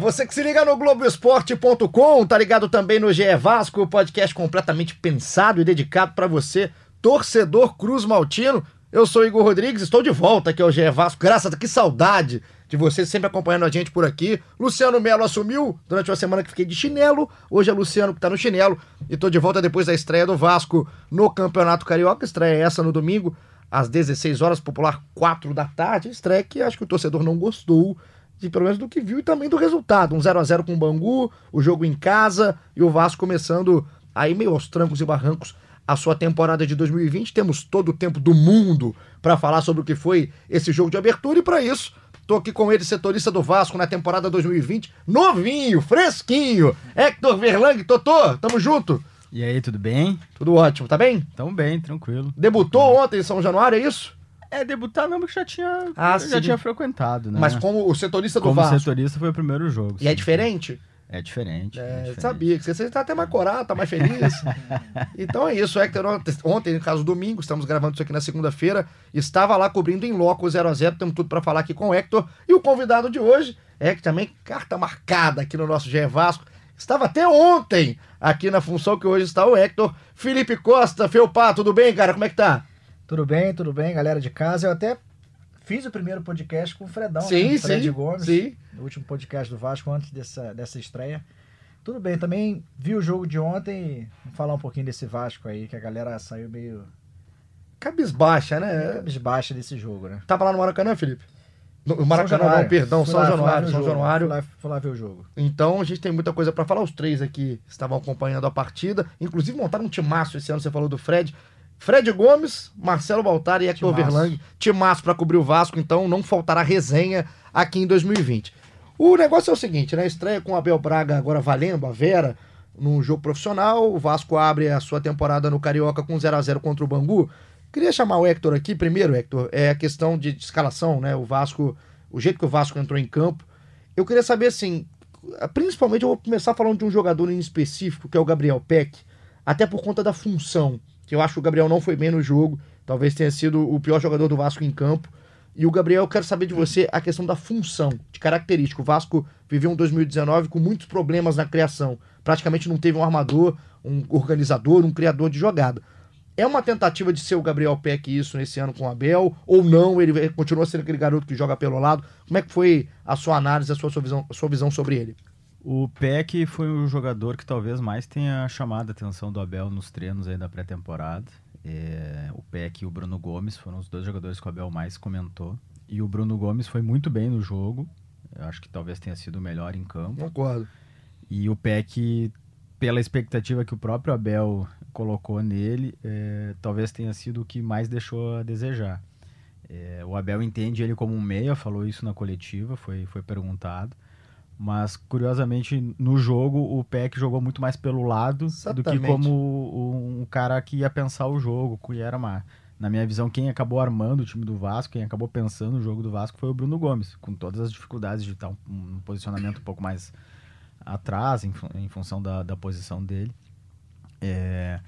Você que se liga no Globoesporte.com, tá ligado também no GE Vasco, podcast completamente pensado e dedicado para você, torcedor Cruz Maltino. Eu sou Igor Rodrigues, estou de volta aqui ao GE Vasco. Graças a que saudade de você sempre acompanhando a gente por aqui. Luciano Melo assumiu durante uma semana que fiquei de chinelo. Hoje é Luciano que tá no chinelo e tô de volta depois da estreia do Vasco no Campeonato Carioca. Estreia essa no domingo, às 16 horas, popular 4 da tarde. Estreia que acho que o torcedor não gostou de pelo menos do que viu e também do resultado. Um 0 a 0 com o Bangu, o jogo em casa e o Vasco começando aí meio aos trancos e barrancos a sua temporada de 2020. Temos todo o tempo do mundo para falar sobre o que foi esse jogo de abertura e para isso Tô aqui com ele, setorista do Vasco na temporada 2020, novinho, fresquinho. Hector Verlang, Totô, tamo junto. E aí, tudo bem? Tudo ótimo, tá bem? Tamo bem, tranquilo. Debutou ontem em São Januário, é isso? É, debutar não, porque já tinha, Ah, já sim. tinha frequentado, né? Mas como o setorista do Como Vasco. setorista foi o primeiro jogo. E é sim. diferente? É diferente. é É, diferente. sabia que você está até mais corado, tá mais feliz. então é isso, Hector. Ontem, no caso domingo, estamos gravando isso aqui na segunda-feira, estava lá cobrindo em loco o 0x0, temos tudo para falar aqui com o Hector. E o convidado de hoje é que também carta marcada aqui no nosso GE Vasco. Estava até ontem aqui na função que hoje está o Hector. Felipe Costa, Felpá, tudo bem, cara? Como é que tá? Tudo bem, tudo bem, galera de casa. Eu até fiz o primeiro podcast com o Fredão, sim, né? Fred sim. Gomes, Sim. no último podcast do Vasco, antes dessa, dessa estreia. Tudo bem, também vi o jogo de ontem vamos falar um pouquinho desse Vasco aí, que a galera saiu meio, Cabisbaixa, né? cabisbaixa desse jogo, né? Tava lá no Maracanã, Felipe? No Maracanã, não, perdão, São Januário. o São Januário. Fui lá, fui lá ver o jogo. Então a gente tem muita coisa pra falar. Os três aqui estavam acompanhando a partida. Inclusive montaram um timaço esse ano, você falou do Fred. Fred Gomes, Marcelo Baltar e Hector. Verlang. Timaço pra cobrir o Vasco, então não faltará resenha aqui em 2020. O negócio é o seguinte, né? Estreia com o Abel Braga agora valendo, a Vera, num jogo profissional. O Vasco abre a sua temporada no Carioca com 0 a 0 contra o Bangu. Queria chamar o Hector aqui, primeiro, Hector, é a questão de escalação, né? O Vasco, o jeito que o Vasco entrou em campo. Eu queria saber, assim, principalmente eu vou começar falando de um jogador em específico, que é o Gabriel Peck, até por conta da função, que eu acho que o Gabriel não foi bem no jogo, talvez tenha sido o pior jogador do Vasco em campo. E o Gabriel, eu quero saber de você a questão da função, de característica. O Vasco viveu um 2019 com muitos problemas na criação. Praticamente não teve um armador, um organizador, um criador de jogada. É uma tentativa de ser o Gabriel Peck isso nesse ano com o Abel, ou não? Ele continua sendo aquele garoto que joga pelo lado. Como é que foi a sua análise, a sua, visão, a sua visão sobre ele? O Peck foi o jogador que talvez mais tenha chamado a atenção do Abel nos treinos aí da pré-temporada. É, o Peck e o Bruno Gomes foram os dois jogadores que o Abel mais comentou. E o Bruno Gomes foi muito bem no jogo. Eu acho que talvez tenha sido o melhor em campo. Concordo. E o Peck, pela expectativa que o próprio Abel colocou nele, é, talvez tenha sido o que mais deixou a desejar. É, o Abel entende ele como um meia, falou isso na coletiva, foi, foi perguntado. Mas, curiosamente, no jogo, o Peck jogou muito mais pelo lado do que Exatamente. como um, cara que ia pensar o jogo, que era uma... Na minha visão, quem acabou armando o time do Vasco, quem acabou pensando o jogo do Vasco foi o Bruno Gomes, com todas as dificuldades de estar um, posicionamento um pouco mais atrás, em, em função da, da posição dele. É,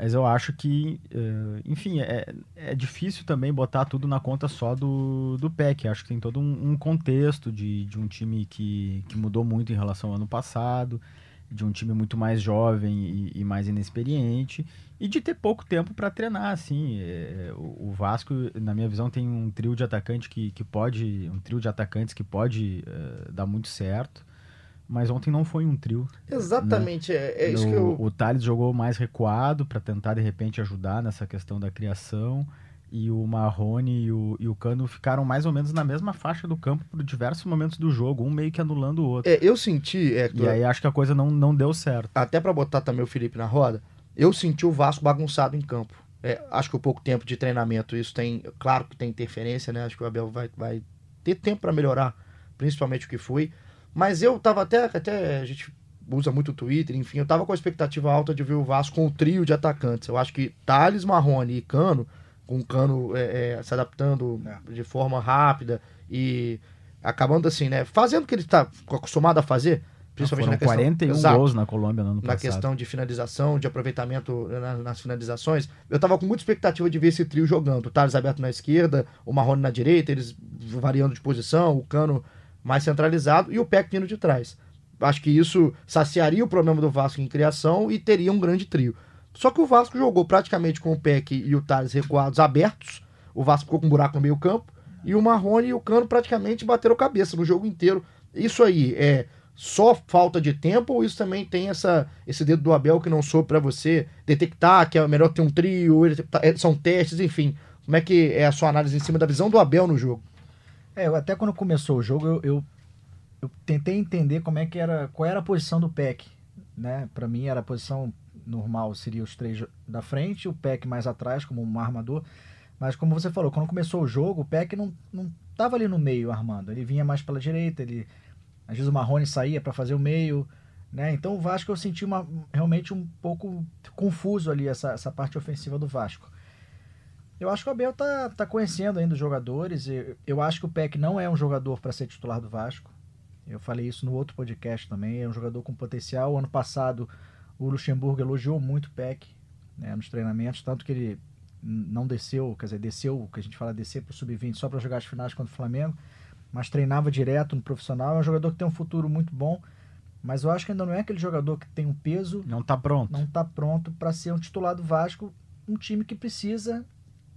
mas eu acho que, eh, enfim, é, é difícil também botar tudo na conta só do, do PEC. Acho que tem todo um, um contexto de, de um time que, que mudou muito em relação ao ano passado, de um time muito mais jovem e, e mais inexperiente, e de ter pouco tempo para treinar, assim. É, o, o Vasco, na minha visão, tem um trio de atacante que, que pode. um trio de atacantes que pode eh, dar muito certo. Mas ontem não foi um trio. Exatamente, é, é isso No- que eu. O Thales jogou mais recuado para tentar, de repente, ajudar nessa questão da criação. E o Marrone e o, e o Cano ficaram mais ou menos na mesma faixa do campo por diversos momentos do jogo, um meio que anulando o outro. É, eu senti, Hector, E aí acho que a coisa não, não deu certo. até pra botar também o Felipe na roda, eu senti o Vasco bagunçado em campo. É, acho que o pouco tempo de treinamento, isso tem, claro que tem interferência, né? Acho que o Abel vai, vai ter tempo pra melhorar, principalmente o que foi. Mas eu tava até, até a gente usa muito o Twitter, enfim, eu tava com a expectativa alta de ver o Vasco com o trio de atacantes. Eu acho que Thales, Marrone e Cano, com o Cano é, é, se adaptando É. de forma rápida e acabando assim, né? Fazendo o que ele está acostumado a fazer, principalmente Foram na questão, 41 Exato gols na Colômbia no ano na passado. questão de finalização, de aproveitamento na- nas finalizações. Eu tava com muita expectativa de ver esse trio jogando. O Thales aberto na esquerda, o Marrone na direita, eles variando de posição, o Cano mais centralizado e o Peck vindo de trás. Acho que isso saciaria o problema do Vasco em criação e teria um grande trio. Só que o Vasco jogou praticamente com o Peck e o Thales recuados abertos. O Vasco ficou com um buraco no meio campo. E o Marrone e o Cano praticamente bateram cabeça no jogo inteiro. Isso aí é só falta de tempo ou isso também tem essa, esse dedo do Abel que não soube pra você detectar que é melhor ter um trio, tá- é, são testes, enfim. Como é que é a sua análise em cima da visão do Abel no jogo? É, até quando começou o jogo, eu, eu, eu tentei entender como é que era, qual era a posição do PEC, né? Para mim era a posição normal, seria os três da frente, o PEC mais atrás como um armador. Mas como você falou, quando começou o jogo, o PEC não, não tava ali no meio armando, ele vinha mais pela direita, ele às vezes o Marrone saía para fazer o meio, né? Então o Vasco eu senti uma, realmente um pouco confuso ali essa, essa parte ofensiva do Vasco. Eu acho que o Abel tá, tá conhecendo ainda os jogadores. Eu, eu acho que o Peck não é um jogador para ser titular do Vasco. Eu falei isso no outro podcast também. É um jogador com potencial. Ano passado, o Luxemburgo elogiou muito o Peck né, nos treinamentos, tanto que ele não desceu, quer dizer, desceu, o que a gente fala descer para o sub-20 só para jogar as finais contra o Flamengo, mas treinava direto no profissional. É um jogador que tem um futuro muito bom, mas eu acho que ainda não é aquele jogador que tem um peso Não tá pronto. não está pronto para ser um titular do Vasco, um time que precisa,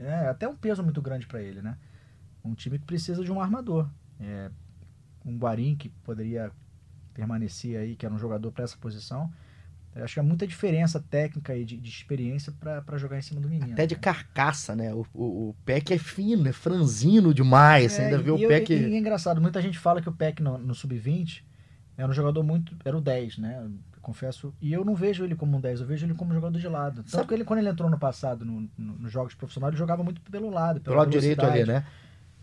é até um peso muito grande para ele, né? Um time que precisa de um armador. É, um Guarim que poderia permanecer aí, que era um jogador para essa posição. Eu acho que há muita diferença técnica e de, de experiência para jogar em cima do menino. Até de né? carcaça, né? O, o, o Peck é fino, é franzino demais. Você É, ainda vê o eu-. E, e é engraçado, muita gente fala que o Peck no, no Sub-20 era um jogador muito. Era o 10, né? Confesso. E eu não vejo ele como um 10, eu vejo ele como um jogador de lado. Tanto Sabe- que ele, quando ele entrou no passado no, no- nos jogos profissionais, ele jogava muito pelo lado. pelo lado direito ali, né?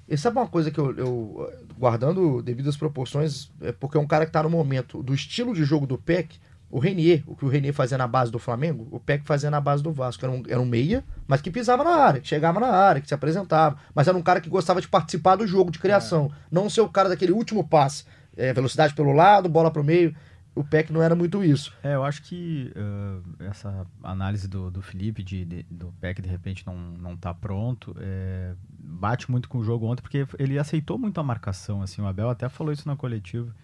E sabe uma coisa que eu, eu, guardando devidas proporções, é porque é um cara que tá no momento do estilo de jogo do Peck, o Renier, o que o Renier fazia na base do Flamengo, o Peck fazia na base do Vasco. Era um, era um meia, mas que pisava na área, que chegava na área, que se apresentava. Mas era um cara que gostava de participar do jogo, de criação. Não ser o cara daquele último passe. É, velocidade pelo lado, bola pro meio. O Peck não era muito isso. É, eu acho que eh, essa análise do, do Felipe, de, de- do Peck de repente não, não tá pronto, eh, bate muito com o jogo ontem, porque ele aceitou muito a marcação, assim, o Abel até falou isso na coletiva.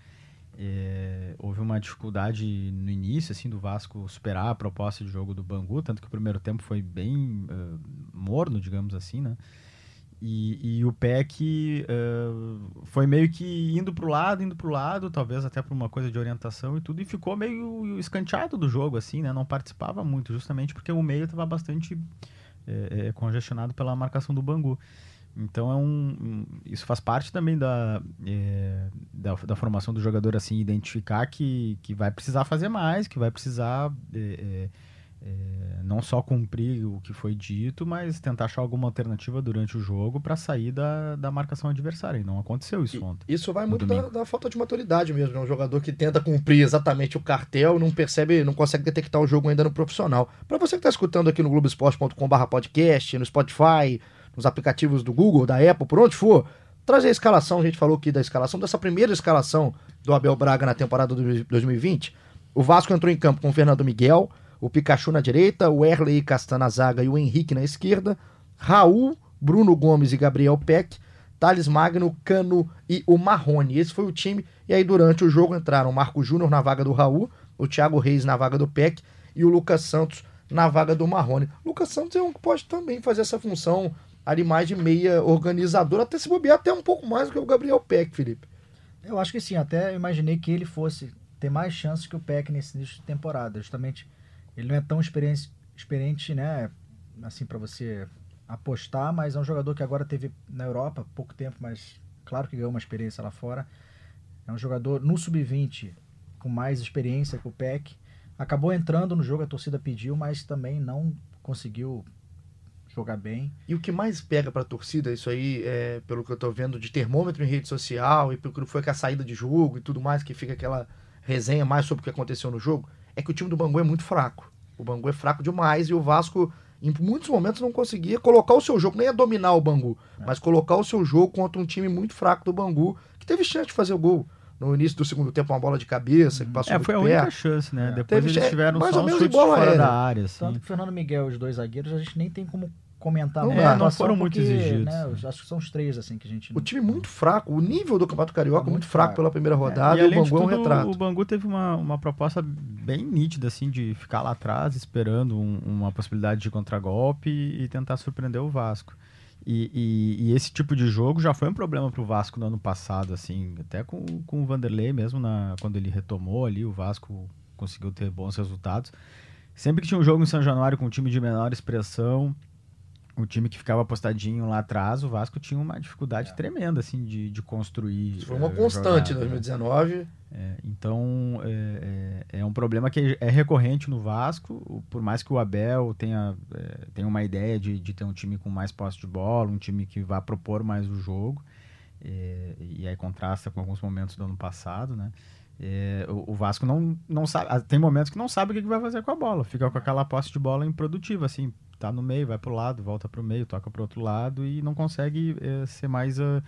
Eh, houve uma dificuldade no início, assim, do Vasco superar a proposta de jogo do Bangu, tanto que o primeiro tempo foi bem eh, morno, digamos assim, né? E, e o Peck eh, foi meio que indo pro lado, indo pro lado, talvez até por uma coisa de orientação e tudo, e ficou meio escanteado do jogo, assim, né? Não participava muito, justamente porque o meio estava bastante eh, eh, congestionado pela marcação do Bangu. Então é um, isso faz parte também da, eh, da, da formação do jogador, assim, identificar que, que vai precisar fazer mais, que vai precisar eh, eh, eh, não só cumprir o que foi dito, mas tentar achar alguma alternativa durante o jogo para sair da, da marcação adversária. E não aconteceu isso ontem. Isso vai muito da, da falta de maturidade mesmo. É um jogador que tenta cumprir exatamente o cartel, não percebe, não consegue detectar o jogo ainda no profissional. Para você que está escutando aqui no Globoesporte.com/barra podcast, no Spotify, nos aplicativos do Google, da Apple, por onde for, trazer a escalação. A gente falou aqui da escalação, dessa primeira escalação do Abel Braga na temporada de 2020. O Vasco entrou em campo com o Fernando Miguel, o Pikachu na direita, o Erley Castan na zaga e o Henrique na esquerda, Raul, Bruno Gomes e Gabriel Peck, Thales Magno, Cano e o Marrone. Esse foi o time. E aí, durante o jogo, entraram o Marco Júnior na vaga do Raul, o Thiago Reis na vaga do Peck e o Lucas Santos na vaga do Marrone. Lucas Santos é um que pode também fazer essa função ali mais de meia organizador, até se bobear até um pouco mais do que o Gabriel Peck, Felipe. Eu acho que sim, até imaginei que ele fosse ter mais chances que o Peck nesse início de temporada. Justamente, ele não é tão experiente, experiente né? Assim, para você apostar, mas é um jogador que agora teve na Europa pouco tempo, mas claro que ganhou uma experiência lá fora. É um jogador no sub-20 com mais experiência que o Peck. Acabou entrando no jogo, a torcida pediu, mas também não conseguiu jogar bem. E o que mais pega pra torcida, isso aí, é, pelo que eu tô vendo de termômetro em rede social e pelo que foi com a saída de jogo e tudo mais, que fica aquela resenha mais sobre o que aconteceu no jogo, é que o time do Bangu é muito fraco. O Bangu é fraco demais e o Vasco, em muitos momentos, não conseguia colocar o seu jogo, nem a dominar o Bangu, é. mas colocar o seu jogo contra um time muito fraco do Bangu, que teve chance de fazer o gol. No início do segundo tempo, uma bola de cabeça que passou É, foi a única chance, né? É. Depois teve, eles tiveram mais só ou menos um bola fora aérea. da área. Assim. Tanto que o Fernando Miguel, os dois zagueiros, a gente nem tem como comentar não, é, não foram muito porque, exigidos. Né, acho que são os três assim que a gente. O time muito fraco, o nível do Campeonato Carioca é muito, muito fraco, fraco, pela primeira rodada é. e, e, o Bangu tudo, é um retrato. O Bangu teve uma, uma proposta bem nítida assim de ficar lá atrás esperando um, uma possibilidade de contragolpe e, e tentar surpreender o Vasco. E, e, e, esse tipo de jogo já foi um problema para o Vasco no ano passado, assim, até com, com o Vanderlei mesmo, na, quando ele retomou ali, o Vasco conseguiu ter bons resultados. Sempre que tinha um jogo em São Januário com um time de menor expressão, o time que ficava apostadinho lá atrás, o Vasco tinha uma dificuldade é. tremenda, assim, de, de construir. Isso foi uma é, constante em 2019. É, então, é, é, é, um problema que é recorrente no Vasco, por mais que o Abel tenha, é, tenha uma ideia de, de ter um time com mais posse de bola, um time que vá propor mais o jogo, é, e aí contrasta com alguns momentos do ano passado, né? É, o, o, Vasco não, não sabe. Tem momentos que não sabe o que, vai fazer com a bola. Fica com aquela posse de bola improdutiva, assim tá no meio, vai pro lado, volta pro meio, toca pro outro lado e não consegue é, ser mais uh,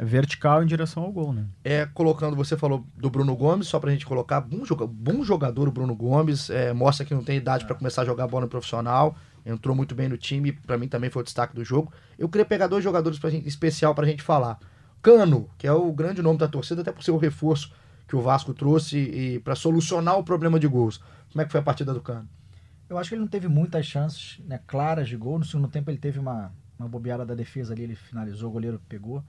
vertical em direção ao gol, né? É, colocando, você falou do Bruno Gomes, só pra gente colocar, bom, joga, bom jogador o Bruno Gomes, é, mostra que não tem idade para começar a jogar bola no profissional, entrou muito bem no time, para mim também foi o destaque do jogo. Eu queria pegar dois jogadores pra gente, especial pra gente falar. Cano, que é o grande nome da torcida, até por ser o reforço que o Vasco trouxe e para solucionar o problema de gols. Como é que foi a partida do Cano? Eu acho que ele não teve muitas chances né, claras de gol. No segundo tempo ele teve uma, uma bobeada da defesa ali, ele finalizou, o goleiro pegou.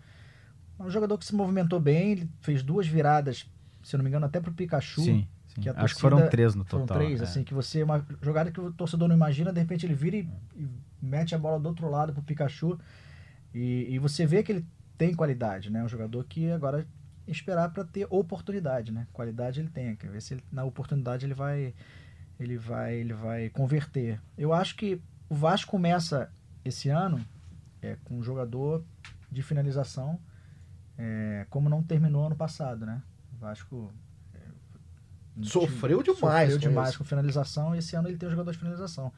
Um jogador que se movimentou bem, ele fez duas viradas, se eu não me engano, até pro Pikachu. Sim, sim. Que acho que foram três no total. Foram três, é. assim, que você, uma jogada que o torcedor não imagina, de repente ele vira e, e mete a bola do outro lado pro Pikachu. E, e você vê que ele tem qualidade, né? Um jogador que agora esperar para ter oportunidade, né? Qualidade ele tem, quer ver se ele, na oportunidade ele vai ele vai, ele vai converter. Eu acho que o Vasco começa esse ano é, com um jogador de finalização, é, como não terminou ano passado, né? O Vasco é, sofreu demais, sofreu demais com finalização. E esse ano ele tem um jogador de finalização.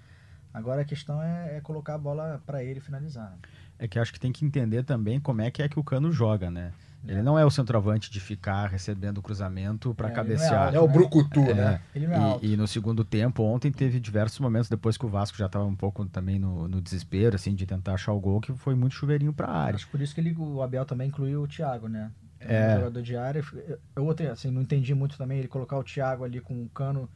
Agora a questão é, é colocar a bola para ele finalizar. Né? É que acho que tem que entender também como é que é que o Cano joga, né? Ele não é o centroavante de ficar recebendo o cruzamento para é, cabecear. É, é, o brucutu, é, né? Ele é e, e, no segundo tempo, ontem teve diversos momentos, depois que o Vasco já estava um pouco também no, no, desespero, assim, de tentar achar o gol, que foi muito chuveirinho para a área. Acho por isso que ele, o Abel também incluiu o Thiago, né? É. Um jogador de área. Eu assim, não entendi muito também ele colocar o Thiago ali com o cano.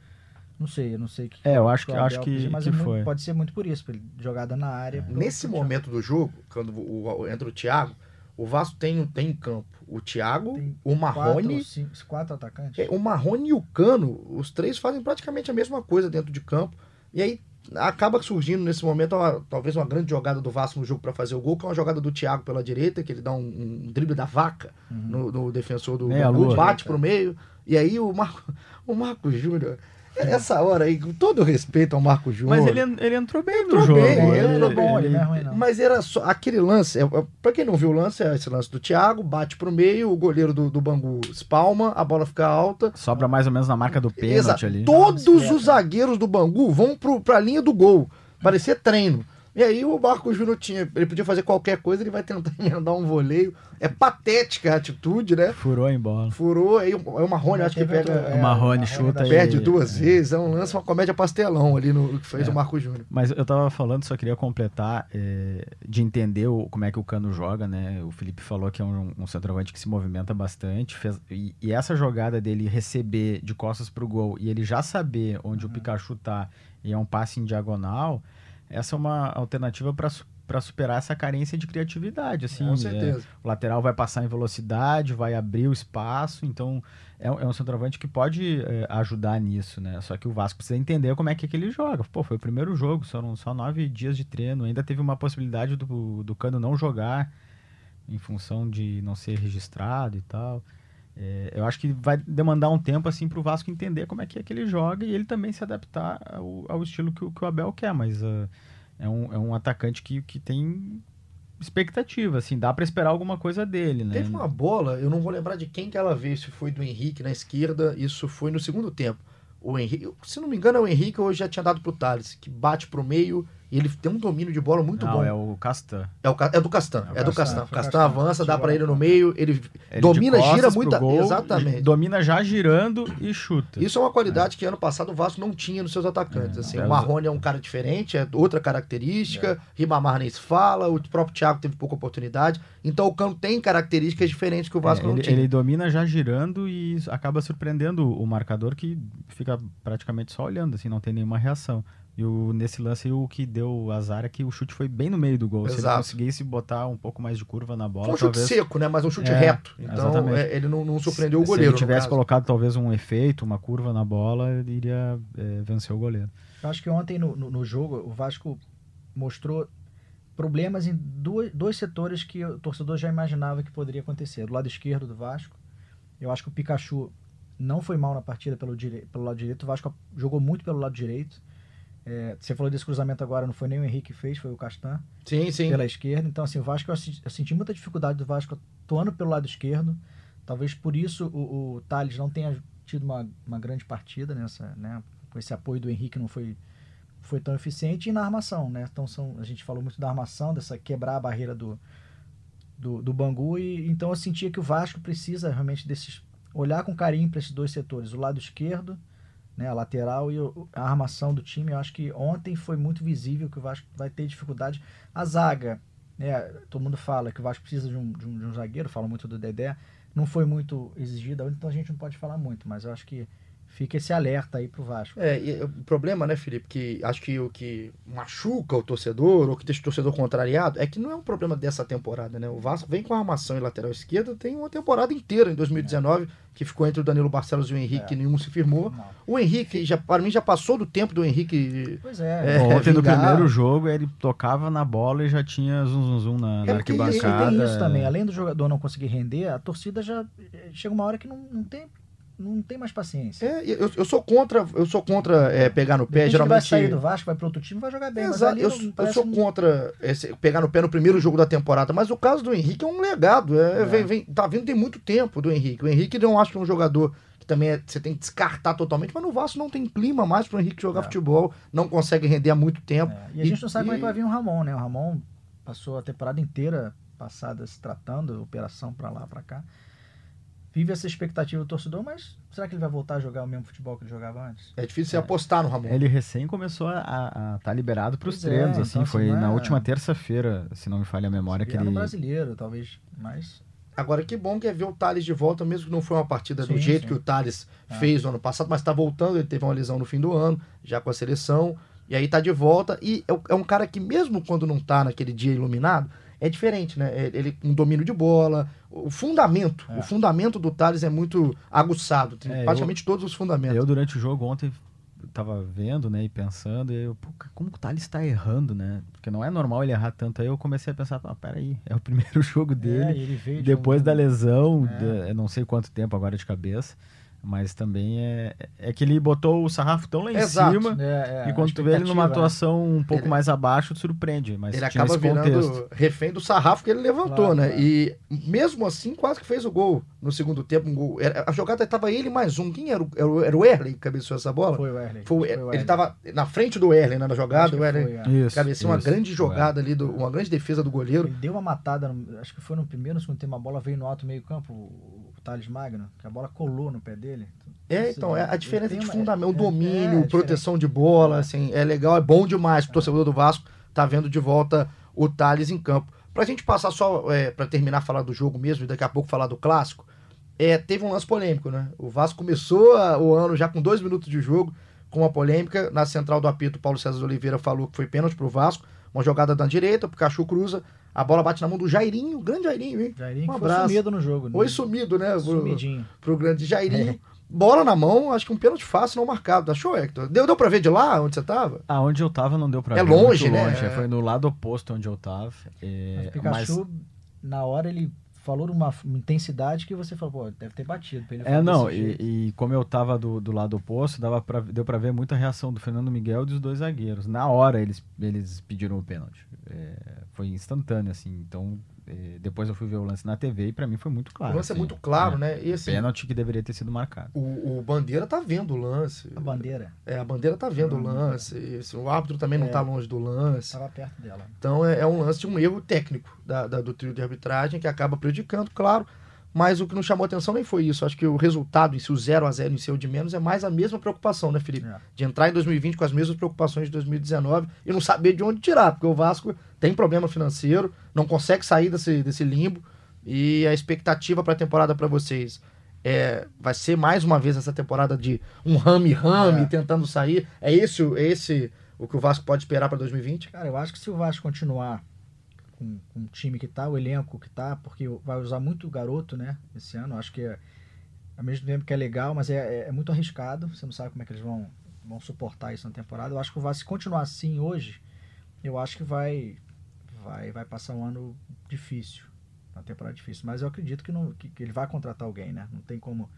Não sei, eu não sei que. É, eu acho que, acho que, mas que é foi. Muito, pode ser muito por isso, jogada na área. Nesse momento do jogo, quando o, entra o Thiago, o Vasco tem, tem em campo o Thiago, tem o Marrone. Quatro, cinco, quatro atacantes. É, o Marrone e o Cano, os três fazem praticamente a mesma coisa dentro de campo. E aí acaba surgindo nesse momento uma, talvez uma grande jogada do Vasco no jogo para fazer o gol, que é uma jogada do Thiago pela direita, que ele dá um, um drible da vaca uhum. no, no, defensor do Meia Bangu, bate pro meio. E aí o Marco, o Marco Júnior essa hora aí, com todo respeito ao Marco Júnior. Mas ele, ele entrou bem entrou no jogo. Bem, ele, ele entrou bom, ele, ele não é ruim, não. Mas era só aquele lance. É, é, pra quem não viu o lance, é esse lance do Thiago, bate pro meio, o goleiro do, do Bangu espalma, a bola fica alta. Sobra mais ou menos na marca do pênalti Exato. ali. Todos os zagueiros do Bangu vão pro, pra linha do gol. Parecia treino. E aí o Marco Júnior tinha, ele podia fazer qualquer coisa, ele vai tentar emendar um voleio. É patética a atitude, né? Furou em bola. Furou, aí é o Marrone, acho que pega. É, o Marrone chuta Perde duas é. vezes, é um lance, uma comédia pastelão ali no que fez é. o Marco Júnior. Mas eu tava falando, só queria completar é, de entender o, como é que o Cano joga, né? O Felipe falou que é um, um centroavante que se movimenta bastante. Fez, e, e, essa jogada dele receber de costas pro gol e ele já saber onde uhum. o Pikachu tá e é um passe em diagonal essa é uma alternativa para superar essa carência de criatividade. Assim, Com certeza. É, o lateral vai passar em velocidade, vai abrir o espaço, então é, é um centroavante que pode é, ajudar nisso, né? Só que o Vasco precisa entender como é que, é que ele joga. Pô, foi o primeiro jogo, foram só nove dias de treino, ainda teve uma possibilidade do, do Cano não jogar em função de não ser registrado e tal. É, eu acho que vai demandar um tempo assim para o Vasco entender como é que é que ele joga e ele também se adaptar ao, ao estilo que, que, o Abel quer, mas uh, é, um, é um atacante que, que tem expectativa, assim, dá pra esperar alguma coisa dele, né? Teve uma bola, eu não vou lembrar de quem que ela veio, se foi do Henrique na esquerda, isso foi no segundo tempo. O Henrique, se não me engano, é o Henrique ou já tinha dado pro Thales, que bate pro meio ele tem um domínio de bola muito não, bom. é o Castan. É, o, é do Castan, é, É o do Castan, Castan. avança, dá lá ele no meio, ele, Ele domina, gira gol, Exatamente. Domina já girando e chuta. Isso é uma qualidade que ano passado o Vasco não tinha nos seus atacantes. assim, é, o Marrone é um cara diferente, é outra característica. Ribamar nem se fala, o próprio Thiago teve pouca oportunidade. Então o Cano tem características diferentes que o Vasco É, não ele, tinha. ele domina já girando e isso acaba surpreendendo o marcador que fica praticamente só olhando, assim, não tem nenhuma reação. E o, nesse lance o que deu azar é que o chute foi bem no meio do gol. Se ele Exato. conseguisse botar um pouco mais de curva na bola, Foi um chute talvez. seco, né? Mas um chute É, reto. Então exatamente. é, ele não, não surpreendeu o Se goleiro. ele no tivesse colocado talvez um efeito, uma curva na bola, ele iria é, vencer o goleiro. Eu acho que ontem no, no, no jogo o Vasco mostrou problemas em dois, dois setores que o torcedor já imaginava que poderia acontecer. Do lado esquerdo do Vasco, eu acho que o Pikachu não foi mal na partida pelo, dire... pelo lado direito. O Vasco jogou muito pelo lado direito. É, você falou desse cruzamento agora, não foi nem o Henrique que fez, foi o Castan Sim, sim. pela esquerda. Então, assim, o Vasco, eu senti, eu senti muita dificuldade do Vasco atuando pelo lado esquerdo. Talvez por isso o, o Thales não tenha tido uma, uma grande partida nessa, né? Com esse apoio do Henrique não foi, foi tão eficiente e na armação, né? Então são, a gente falou muito da armação, dessa quebrar a barreira do, do, do Bangu e então eu sentia que o Vasco precisa realmente desses olhar com carinho para esses dois setores, o lado esquerdo, né, a lateral e a armação do time. Eu acho que ontem foi muito visível que o Vasco vai ter dificuldade. A zaga, né, todo mundo fala que o Vasco precisa de um, de um, de um zagueiro, fala muito do Dedé, não foi muito exigida, então a gente não pode falar muito, mas eu acho que fica esse alerta aí pro Vasco. É, e o problema, né, Felipe, que acho que o que machuca o torcedor, ou que deixa o torcedor contrariado, é que não é um problema dessa temporada, né? O Vasco vem com a armação em lateral esquerda, tem uma temporada inteira em 2019, que ficou entre o Danilo Barcelos e o Henrique, É. nenhum se firmou. Não. O Henrique, já, para mim, já passou do tempo do Henrique. Pois é. É, Ontem no primeiro jogo ele tocava na bola e já tinha zum zum zum na, É na E arquibancada. tem isso também, além do jogador não conseguir render, a torcida já eh, chega uma hora que não, não tem não tem mais paciência. É, eu, eu sou contra, eu sou contra é, pegar no pé, Depois que vai geralmente. sair do Vasco, vai para outro time, vai jogar bem. Exato, eu, não- eu sou não- contra esse- pegar no pé no primeiro jogo da temporada, mas o caso do Henrique é um legado. É, É. Vem, vem- tá vindo tem muito tempo do Henrique. O Henrique não acho que é um jogador que também é- você tem que descartar totalmente, mas no Vasco não tem clima mais para o Henrique jogar É. futebol, não consegue render há muito tempo. E a gente não sabe como é que vai vir o Ramon, né? O Ramon passou a temporada inteira passada se tratando, operação pra lá, pra cá. Vive essa expectativa do torcedor, mas será que ele vai voltar a jogar o mesmo futebol que ele jogava antes? É difícil você apostar no Ramon. Ele recém começou a estar liberado para os é, treinos, então, assim, assim, foi é- na última terça-feira, se não me falha a memória, que Ele um brasileiro, talvez, mas Agora, que bom que é ver o Thales de volta, mesmo que não foi uma partida do Sim, jeito sim. que o Thales É. fez no ano passado, mas tá voltando, ele teve uma lesão no fim do ano, já com a seleção, e aí tá de volta, e é, é um cara que mesmo quando não tá naquele dia iluminado, é diferente, né? É- Ele um domínio de bola, o fundamento, É. o fundamento do Thales é muito aguçado, tem É, eu- praticamente todos os fundamentos. Eu, durante o jogo ontem, tava vendo, né, e pensando, e eu, pô, como que o Thales tá errando, né? Porque não é normal ele errar tanto. Aí eu comecei a pensar, ah, peraí, é o primeiro jogo é, dele, ele veio de depois um- da lesão, É. de- eu não sei quanto tempo agora de cabeça, mas também é, é que ele botou o sarrafo tão lá em Exato. cima, É, é, e a quando tu vê ele numa né? atuação um pouco Ele- mais abaixo, te surpreende, mas ele acaba virando refém do sarrafo que ele levantou, Claro, né? claro. E mesmo assim, quase que fez o gol no segundo tempo. Um gol. Era- A jogada estava ele mais um. Quem era? o- Era o, era o Erley que cabeceou essa bola? Foi o Erley. Foi Foi o ele estava na frente do Erlen né, na jogada. O Erlen foi, é. Isso, cabeceou uma isso, grande jogada ali, do- uma grande defesa do goleiro. Ele deu uma matada, no- acho que foi no primeiro, no segundo tempo, a bola veio no alto meio campo, o, o Thales Magno, que a bola colou no pé dele. É, então, é a ele diferença de uma- fundamento, o é- domínio, é, é proteção de bola, assim, é legal, é bom demais pro torcedor do Vasco tá vendo de volta o Thales em campo. Pra gente passar só, é, para terminar falar do jogo mesmo e daqui a pouco falar do clássico, é, teve um lance polêmico, né? O Vasco começou a- o ano já com dois minutos de jogo, com uma polêmica. Na central do apito, o Paulo César Oliveira falou que foi pênalti pro Vasco, uma jogada da direita, o Pikachu cruza, a bola bate na mão do Jairinho, grande Jairinho, hein? Jairinho Um que foi abraço. sumido no jogo. né? Foi sumido, né? Pro- Sumidinho. pro grande Jairinho. É. Bola na mão, acho que um pênalti fácil não marcado. Achou, Hector? Deu, deu pra ver de lá onde você tava? Ah, onde eu tava não deu pra É ver, longe, né? longe. É. Foi no lado oposto onde eu tava. Mas É, o Pikachu, na hora, ele falou uma intensidade que você falou, pô, deve ter batido. Pra ele é, não, e, e, como eu tava do, do lado oposto, dava pra, deu pra ver muita reação do Fernando Miguel e dos dois zagueiros. Na hora eles, eles pediram o pênalti. É, foi instantâneo, assim. Então, depois eu fui ver o lance na TV e para mim foi muito claro. O lance assim, é muito claro, é, né? E, assim, pênalti que deveria ter sido marcado. O, o, Bandeira tá vendo o lance. A bandeira? É, a bandeira tá vendo o lance. E, assim, o árbitro também não é, tá longe do lance. Tava perto dela. Então é, é um lance de um erro técnico da, da, do trio de arbitragem que acaba prejudicando, claro. Mas o que não chamou atenção nem foi isso. Acho que o resultado em si, o 0 a 0 em seu de menos, é mais a mesma preocupação, né, Felipe? É. De entrar em 2020 com as mesmas preocupações de 2019 e não saber de onde tirar, porque o Vasco tem problema financeiro, não consegue sair desse, desse limbo. E a expectativa para a temporada para vocês é, vai ser mais uma vez essa temporada de um rame-rame é. tentando sair. É esse, é esse o que o Vasco pode esperar para 2020? Cara, eu acho que se o Vasco continuar com, com o time que tá, o elenco que tá, porque vai usar muito garoto, né, esse ano. Acho que é, ao mesmo tempo que é legal, mas é, é, é, muito arriscado. Você não sabe como é que eles vão, vão suportar isso na temporada. Eu acho que o Vasco, se continuar assim hoje, eu acho que vai, vai, vai passar um ano difícil. Uma temporada difícil. Mas eu acredito que, não, que, que ele vai contratar alguém, né? Não tem como.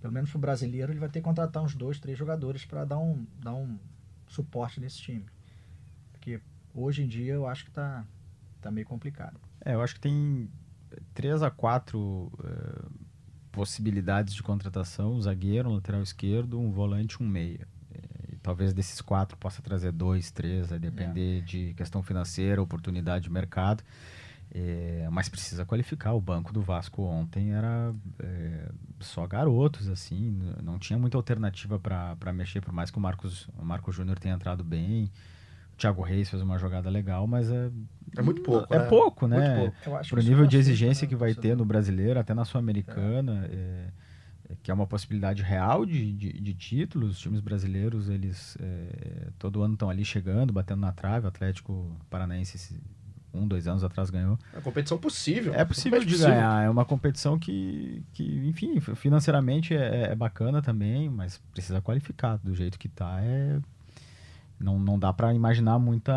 Pelo menos pro brasileiro, ele vai ter que contratar uns dois, três jogadores para dar um, dar um suporte nesse time. Porque hoje em dia eu acho que tá, tá meio complicado. É, eu acho que tem três a quatro uh, possibilidades de contratação: um zagueiro, um lateral esquerdo, um volante, um meia. Eh, e talvez desses quatro possa trazer dois, três, a depender é. de questão financeira, oportunidade de mercado. É, mas precisa qualificar. O banco do Vasco ontem era é, só garotos, assim, não tinha muita alternativa para mexer, por mais que o Marcos, o Marcos Júnior tenha entrado bem. Thiago Reis fez uma jogada legal, mas é. É muito pouco. É né? pouco, né? Para o nível de exigência que vai ter no brasileiro, até na Sul-Americana, é. É, que é uma possibilidade real de, de, de títulos. Os times brasileiros, eles é, todo ano estão ali chegando, batendo na trave. O Atlético Paranaense um, dois anos atrás ganhou. É uma competição possível. É possível de possível. ganhar. É uma competição que, que enfim, financeiramente é, é, bacana também, mas precisa qualificar. Do jeito que tá, é não, não dá para imaginar muita,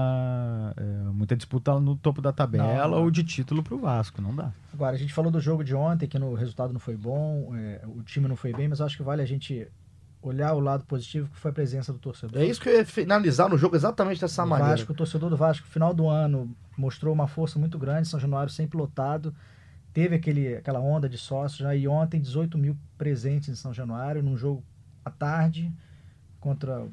é, muita disputa no topo da tabela não, não. ou de título para o Vasco, não dá. Agora, a gente falou do jogo de ontem, que no, o resultado não foi bom, é, o time não foi bem, mas acho que vale a gente olhar o lado positivo que foi a presença do torcedor. É isso que eu ia finalizar no jogo exatamente dessa o maneira. Vasco, o torcedor do Vasco, final do ano, mostrou uma força muito grande, São Januário sempre lotado, teve aquele, aquela onda de sócios, já, e ontem 18 mil presentes em São Januário, num jogo à tarde, contra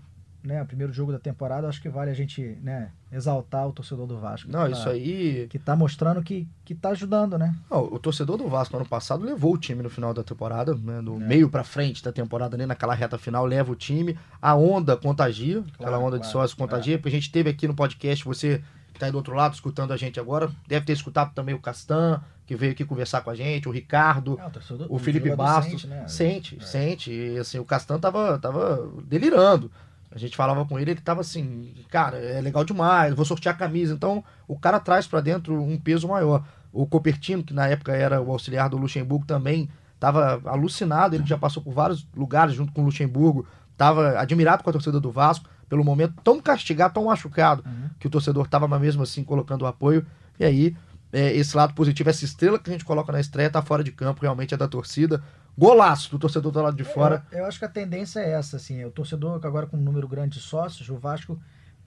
né, o primeiro jogo da temporada, acho que vale a gente né, exaltar o torcedor do Vasco. Não, isso aí. Que tá mostrando que, que tá ajudando, né? Não, o torcedor do Vasco ano passado levou o time no final da temporada, né, no é. meio para frente da temporada, nem naquela reta final, leva o time. A onda contagia, claro, aquela onda claro, de sócios contagia, é. porque a gente teve aqui no podcast, você que tá aí do outro lado escutando a gente agora, deve ter escutado também o Castan, que veio aqui conversar com a gente, o Ricardo, é, o, torcedor, o Felipe Bastos. Sente, né? sente, é. sente. E assim, o Castan tava, tava delirando. A gente falava com ele, ele tava assim, cara, é legal demais, vou sortear a camisa. Então, o cara traz para dentro um peso maior. O Copertino, que na época era o auxiliar do Luxemburgo, também tava alucinado, ele já passou por vários lugares junto com o Luxemburgo, tava admirado com a torcida do Vasco, pelo momento tão castigado, tão machucado, uhum. que o torcedor tava mesmo assim colocando o apoio. E aí, é, esse lado positivo, essa estrela que a gente coloca na estreia, tá fora de campo, realmente é da torcida. Golaço do torcedor do lado de fora. Eu, eu, acho que a tendência é essa, assim. O torcedor, agora com um número grande de sócios, o Vasco,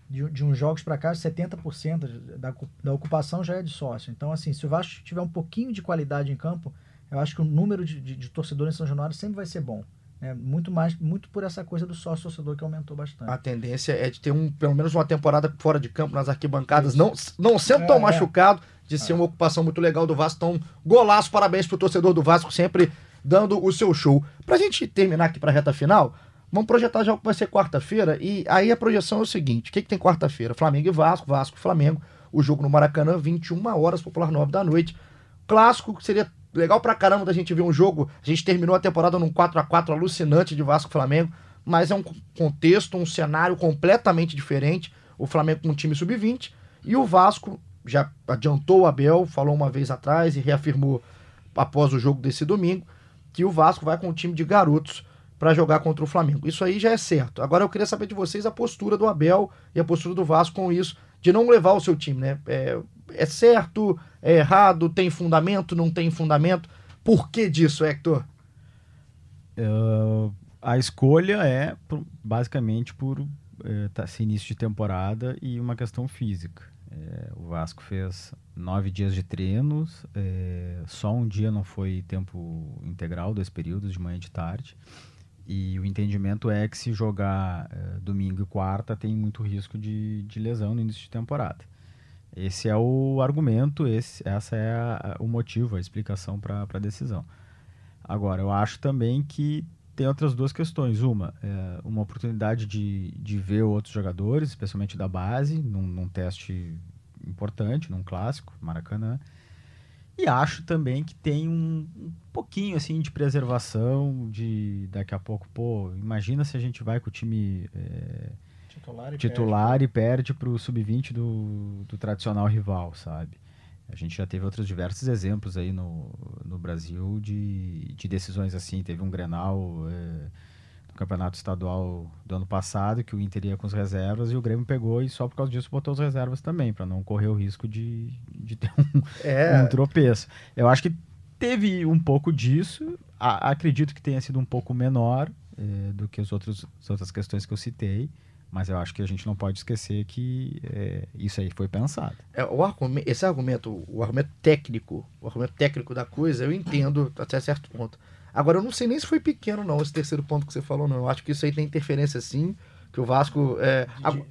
de, de uns jogos para cá, 70% da, da ocupação já é de sócio. Então, assim, se o Vasco tiver um pouquinho de qualidade em campo, eu acho que o número de, de, de torcedores em São Januário sempre vai ser bom. É, muito mais, muito por essa coisa do sócio torcedor que aumentou bastante. A tendência é de ter um, pelo menos uma temporada fora de campo nas arquibancadas, não, não sendo tão é, é. machucado, de ser é. uma ocupação muito legal do Vasco. Então, golaço, parabéns pro torcedor do Vasco, sempre dando o seu show. Pra gente terminar aqui pra reta final, vamos projetar já o que vai ser quarta-feira. E aí a projeção é o seguinte: o que, que tem quarta-feira? Flamengo e Vasco, Vasco e Flamengo. O jogo no Maracanã, 21 horas, popular 9 da noite. Clássico, que seria legal pra caramba da gente ver um jogo. A gente terminou a temporada num 4 a 4 alucinante de Vasco e Flamengo, mas é um contexto, um cenário completamente diferente. O Flamengo com um time sub-20 e o Vasco já adiantou o Abel, falou uma vez atrás e reafirmou após o jogo desse domingo que o Vasco vai com um time de garotos para jogar contra o Flamengo. Isso aí já é certo. Agora eu queria saber de vocês a postura do Abel e a postura do Vasco com isso, de não levar o seu time, né? É, é certo, é errado, tem fundamento, não tem fundamento? Por que disso, Hector? Uh, a escolha é basicamente por eh, tá- início de temporada e uma questão física. Eh, o Vasco fez nove dias de treinos, eh, só um dia não foi tempo integral, dois períodos, de manhã e de tarde. E o entendimento é que se jogar eh, domingo e quarta tem muito risco de, de lesão no início de temporada. Esse é o argumento, esse, essa é a- o motivo, a explicação para a decisão. Agora, eu acho também que tem outras duas questões. Uma, é uma oportunidade de, de ver outros jogadores, especialmente da base, num, num teste importante, num clássico, Maracanã. E acho também que tem um, um pouquinho assim de preservação, de daqui a pouco, pô, imagina se a gente vai com o time é, Titular e titular e perde para o sub-20 do, do tradicional rival, sabe? A gente já teve outros diversos exemplos aí no, no Brasil de, de decisões assim. Teve um Grenal eh, no Campeonato Estadual do ano passado que o Inter ia com as reservas e o Grêmio pegou e só por causa disso botou as reservas também, para não correr o risco de, de ter um, É, um tropeço. Eu acho que teve um pouco disso. A- acredito que tenha sido um pouco menor eh, do que os outros, as outras questões que eu citei. Mas eu acho que a gente não pode esquecer que eh, isso aí foi pensado. É, o argume- esse argumento, o argumento técnico, o argumento técnico da coisa, eu entendo até certo ponto. Agora, eu não sei nem se foi pequeno, não, esse terceiro ponto que você falou, não. Eu acho que isso aí tem interferência, sim, que o Vasco... É,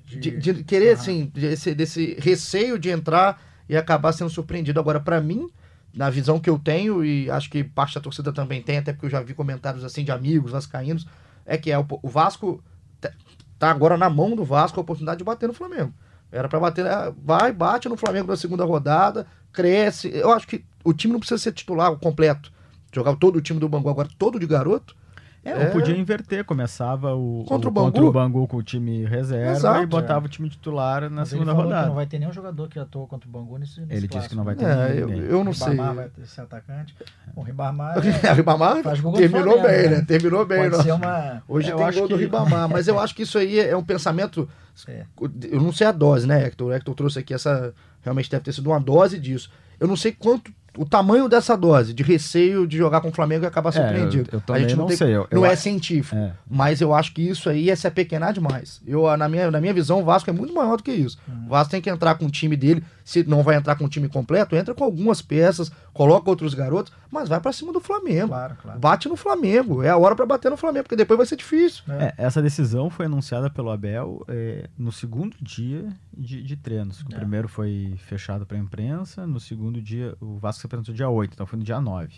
De- de- de, de querer, assim, desse, desse receio de entrar e acabar sendo surpreendido. Agora, pra mim, na visão que eu tenho, e acho que parte da torcida também tem, até porque eu já vi comentários, assim, de amigos vascaínos, é que é o, o Vasco tá- agora na mão do Vasco a oportunidade de bater no Flamengo. Era pra bater, né? vai, bate no Flamengo na segunda rodada, cresce. Eu acho que o time não precisa ser titular completo. Jogar todo o time do Bangu agora, todo de garoto. É, É. ou podia inverter, começava o, Contra o contra Bangu. o Bangu com o time reserva Exato, e botava o time titular na Mas ele segunda rodada. não vai ter nenhum jogador que atuou contra o Bangu nesse, nesse Ele disse que não vai ter É, eu, ninguém. eu não sei. Ribamar vai ter esse atacante. O Ribamar O Ribamar contra o terminou Flamengo, bem, né? né? Terminou bem. pode uma... Hoje Eu tem acho gol do que- Ribamar, mas eu acho que isso aí é um pensamento. É. Eu não sei a dose, né, Hector? O Hector trouxe aqui essa. Realmente deve ter sido uma dose disso. Eu não sei quanto. O tamanho dessa dose de receio de jogar com o Flamengo e acabar É, eu, surpreendido. eu a também gente não, tem- sei. Eu, não eu é acho- científico. é. Mas eu acho que isso aí é se apequenar demais. Eu, na, minha, na minha visão, o Vasco é muito maior do que isso. O Vasco tem que entrar com o time dele. Se não vai entrar com o time completo, entra com algumas peças, coloca outros garotos, mas vai pra cima do Flamengo. Claro, claro. Bate no Flamengo. É a hora pra bater no Flamengo, porque depois vai ser difícil. É, essa decisão foi anunciada pelo Abel é, no segundo dia de, de treinos. O É. primeiro foi fechado para a imprensa, no segundo dia, o Vasco se apresentou dia 8, então foi no dia 9.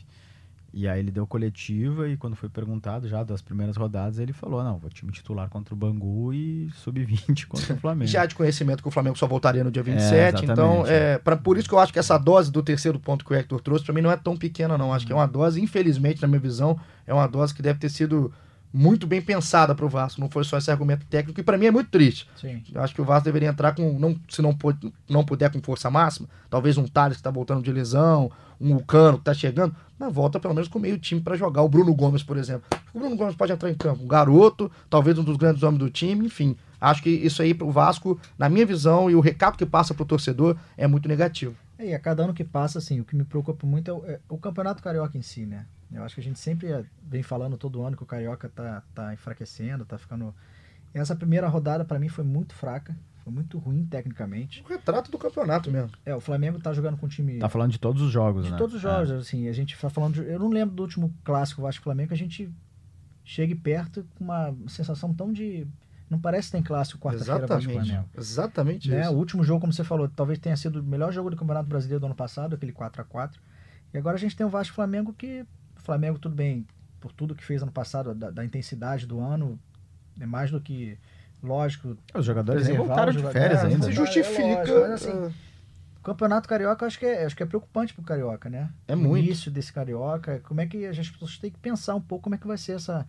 E aí ele deu coletiva e quando foi perguntado já das primeiras rodadas, ele falou, não, vou time titular contra o Bangu e sub-20 contra o Flamengo. Já de conhecimento que o Flamengo só voltaria no dia 27. exatamente, então, é. é, pra, por isso que eu acho que essa dose do terceiro ponto que o Hector trouxe, pra mim não é tão pequena, não. Acho que é uma dose, infelizmente, na minha visão, é uma dose que deve ter sido muito bem pensada pro Vasco. Não foi só esse argumento técnico, que pra mim é muito triste. Sim. Eu acho que o Vasco deveria entrar com, não, se não, pode- não puder com força máxima, talvez um Thales que tá voltando de lesão, um Lucano que tá chegando, mas volta pelo menos com meio time pra jogar. O Bruno Gomes, por exemplo. O Bruno Gomes pode entrar em campo. Um garoto, talvez um dos grandes homens do time, enfim. Acho que isso aí pro Vasco, na minha visão, e o recado que passa pro torcedor é muito negativo. É, E a cada ano que passa, assim, o que me preocupa muito é o, é o Campeonato Carioca em si, né? Eu acho que a gente sempre é, vem falando todo ano que o Carioca tá, tá enfraquecendo, tá ficando... Essa primeira rodada, pra mim, foi muito fraca, foi muito ruim tecnicamente. O retrato do campeonato mesmo. É, o Flamengo tá jogando com um time... Tá falando de todos os jogos, de né? todos os jogos, assim, a gente tá falando... de- eu não lembro do último clássico Vasco Flamengo que a gente chegue perto com uma sensação tão de... Não parece que tem clássico quarta-feira Vasco Exatamente. Flamengo. Exatamente né? isso. O último jogo, como você falou, talvez tenha sido o melhor jogo do Campeonato Brasileiro do ano passado, aquele 4 a 4 E agora a gente tem o Vasco Flamengo que o Flamengo tudo bem por tudo que fez ano passado, da, da intensidade do ano, é mais do que lógico. Os jogadores nem voltaram os de jogadores, férias é, ainda. Se é justifica. lógico, mas assim, O Campeonato Carioca eu acho que é, acho que é preocupante pro Carioca, né? É o muito. início desse Carioca, como é que a gente pessoas têm que pensar um pouco como é que vai ser essa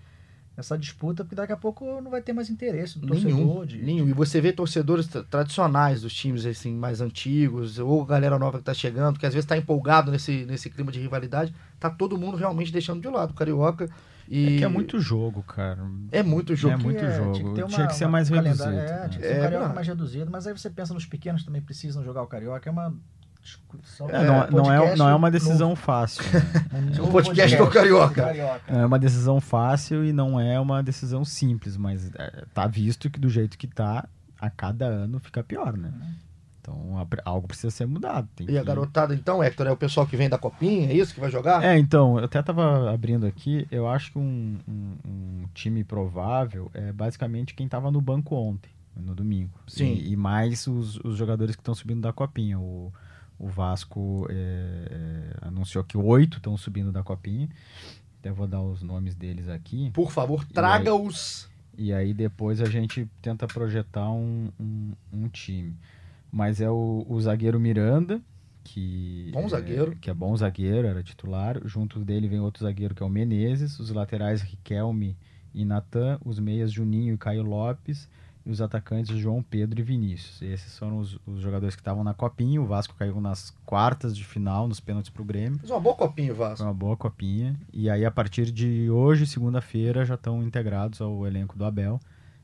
essa disputa, porque daqui a pouco não vai ter mais interesse do torcedor Nenhum, de nenhum. E você vê torcedores tra- tradicionais dos times assim mais antigos, ou galera nova que tá chegando, que às vezes tá empolgado nesse, nesse clima de rivalidade, tá todo mundo realmente deixando de lado o Carioca. E É que é muito jogo, cara. é muito jogo. É muito Tinha- jogo. Tinha que, uma, Tinha que ser mais reduzido. É, tinha que ser É, um carioca não. mais reduzido, mas aí você pensa nos pequenos que também precisam jogar o carioca, é uma discussão. É, não, não, é, não é uma novo. decisão fácil. né? Um O novo podcast do Carioca. Não é uma decisão fácil e não é uma decisão simples, mas é, tá visto que do jeito que tá, a cada ano fica pior, né? Então a- algo precisa ser mudado. tem E a que- garotada, então, Hector, é o pessoal que vem da copinha, é isso que vai jogar? É, então, eu até tava abrindo aqui, eu acho que um, um- um time provável é basicamente quem tava no banco ontem, no domingo. Sim. E, e mais os, os jogadores que estão subindo da copinha. O, o Vasco é, é, anunciou que oito estão subindo da copinha. Até vou dar os nomes deles aqui. Por favor, traga-os. E aí depois a gente tenta projetar um, um, um time. Mas é o, o zagueiro Miranda, que Bom é, zagueiro. que é bom zagueiro, era titular. Junto dele vem outro zagueiro que é o Menezes, os laterais Riquelme e Natan, os meias Juninho e Caio Lopes, e os atacantes João Pedro e Vinícius. Esses foram os, os jogadores que estavam na copinha. O Vasco caiu nas quartas de final, nos pênaltis pro Grêmio. Fez uma boa copinha, Foi Vasco. uma boa copinha. E aí, a partir de hoje, segunda-feira, já estão integrados ao elenco do Abel.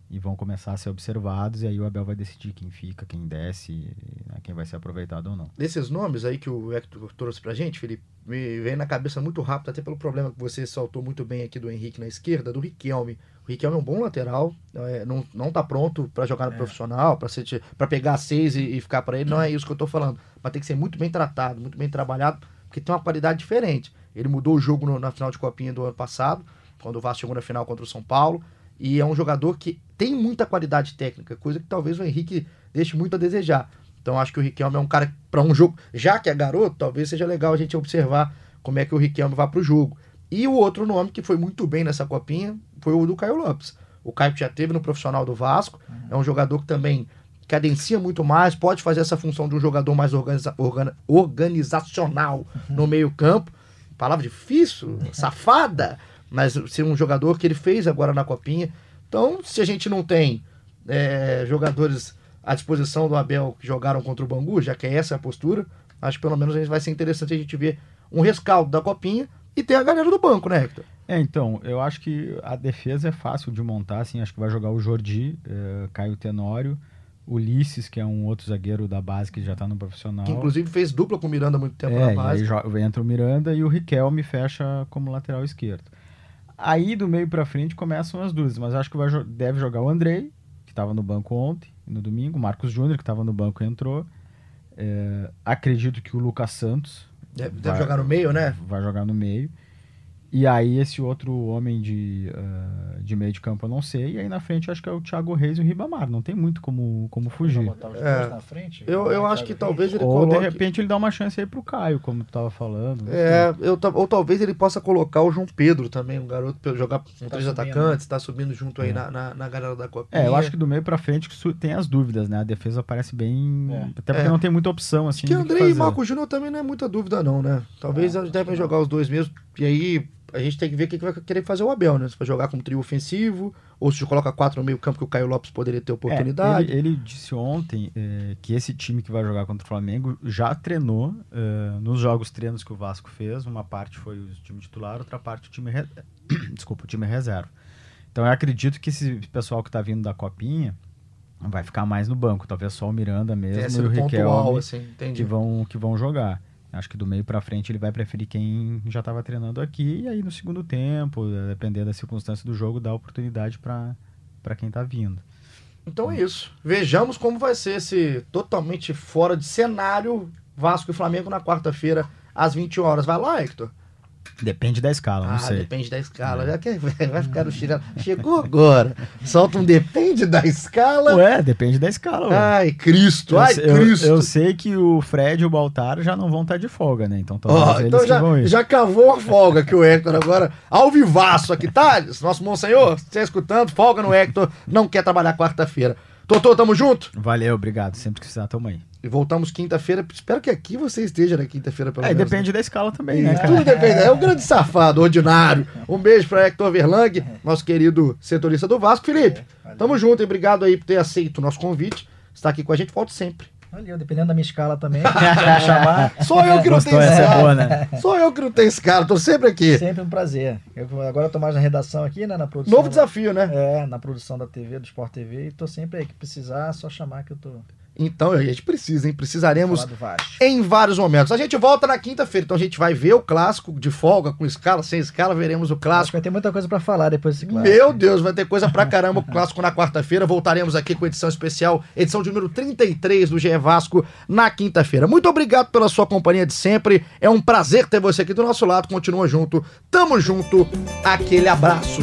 E vão começar a ser observados. E aí o Abel vai decidir quem fica, quem desce, né, quem vai ser aproveitado ou não. Desses nomes aí que o Hector trouxe pra gente, Felipe, me vem na cabeça muito rápido, até pelo problema que você saltou muito bem aqui do Henrique na esquerda, do Riquelme. O Riquelme é um bom lateral, é, não, não tá pronto pra jogar no profissional, pra ser ti- pra pegar seis e, e ficar pra ele, não é isso que eu tô falando. Mas tem que ser muito bem tratado, muito bem trabalhado, porque tem uma qualidade diferente. Ele mudou o jogo no- na final de Copinha do ano passado, quando o Vasco chegou na final contra o São Paulo, e é um jogador que tem muita qualidade técnica, coisa que talvez o Henrique deixe muito a desejar. Então acho que o Riquelme é um cara para um jogo, já que é garoto, talvez seja legal a gente observar como é que o Riquelme vai pro jogo. E o outro nome que foi muito bem nessa copinha foi o do Caio Lopes. O Caio que já teve no profissional do Vasco, é um jogador que também cadencia muito mais, pode fazer essa função de um jogador mais organiza- organizacional no meio-campo. Palavra difícil, safada, mas ser um jogador que ele fez agora na copinha. Então, se a gente não tem é, jogadores à disposição do Abel que jogaram contra o Bangu, já que é essa a postura, acho que pelo menos a gente vai ser interessante a gente ver um rescaldo da copinha e ter a galera do banco, né, Hector? É, então, eu acho que a defesa é fácil de montar, assim, acho que vai jogar o Jordi, eh, Caio Tenório, Ulisses, que é um outro zagueiro da base que já tá no profissional. Que inclusive fez dupla com o Miranda há muito tempo É, na base. aí entra o Miranda e o Riquelme fecha como lateral esquerdo. Aí do meio pra frente começam as dúvidas, mas acho que vai deve jogar o Andrei, que estava no banco ontem, no domingo, o Marcos Júnior, que estava no banco e entrou. É, acredito que o Lucas Santos Deve, deve vai- jogar no meio, né? vai jogar no meio. E aí esse outro homem de, ah, de meio de campo eu não sei. E aí na frente eu acho que é o Thiago Reis e o Ribamar. Não tem muito como, como fugir. botar os É. na frente? Eu, eu acho que Thiago talvez ele Ou de coloque... repente ele dá uma chance aí pro Caio, como tu tava falando. sei. É, eu, ou talvez ele possa colocar o João Pedro também, um garoto pra jogar com três subindo, atacantes, tá subindo junto aí É. na, na, na galera da Copinha. É, eu acho que do meio pra frente tem as dúvidas, né? A defesa parece bem. É. Até porque É. não tem muita opção, assim. Que André e. Marco Júnior também não é muita dúvida, não, né? Talvez Não, eles devem jogar os dois mesmo. E aí a gente tem que ver o que vai querer fazer o Abel, né? Se vai jogar como trio ofensivo, ou se coloca quatro no meio campo que o Caio Lopes poderia ter É, oportunidade. ele, ele disse ontem é, que esse time que vai jogar contra o Flamengo já treinou é, nos jogos treinos que o Vasco fez. Uma parte foi o time titular, outra parte o time, re- Desculpa, o time reserva. Então eu acredito que esse pessoal que tá vindo da Copinha vai ficar mais no banco. Talvez só o Miranda mesmo e o pontual, Riquelme assim, que vão, que vão jogar. Acho que do meio pra frente ele vai preferir quem já estava treinando aqui. E aí no segundo tempo, dependendo da circunstância do jogo, dá oportunidade para quem tá vindo. Então é isso. Vejamos como vai ser esse totalmente fora de cenário Vasco e Flamengo na quarta-feira, às 20 horas. Vai lá, Hector? Depende da escala, não ah, sei. depende da escala. É. Já que vai ficar no chinelo. Chegou agora. Solta um depende da escala. Ué, depende da escala. ué. Ai, Cristo, eu, ai, eu- Cristo. eu sei que o Fred e o Baltar já não vão estar de folga, né? Então eles então já, já cavou a folga que o Hector agora, ao vivaço aqui, Thales, nosso monsenhor, você está escutando, folga no Hector, não quer trabalhar quarta-feira. Totô, tamo junto? Valeu, obrigado. Sempre que precisar, tamo aí. E voltamos quinta-feira, espero que aqui você esteja na quinta-feira pelo É, menos. depende da escala também, né? né? Tudo depende, é um grande safado, ordinário. Um beijo para Hector Verlang, nosso querido setorista do Vasco. Felipe, Valeu. tamo junto e obrigado aí por ter aceito o nosso convite. Está aqui com a gente, volte sempre. Valeu, dependendo da minha escala também, me chamar, Só eu que não Gostou? tenho Essa é escala. boa, né? Só eu que não tenho escala, tô sempre aqui. sempre um prazer. Eu, agora eu tô mais na redação aqui, né, na produção. Novo desafio, né? É, na produção da TV, do Sport TV, e tô sempre aí, que precisar, é só chamar que eu tô... Então a gente precisa, hein? Precisaremos em vários momentos. A gente volta na quinta-feira, então a gente vai ver o clássico de folga, com escala, sem escala, veremos o clássico. vai ter muita coisa pra falar depois desse clássico. Meu Deus, vai ter coisa pra caramba com o clássico na quarta-feira. Voltaremos aqui com edição especial, edição de número 33 do GE Vasco na quinta-feira. Muito obrigado pela sua companhia de sempre. É um prazer ter você aqui do nosso lado. Continua junto. Tamo junto. Aquele abraço.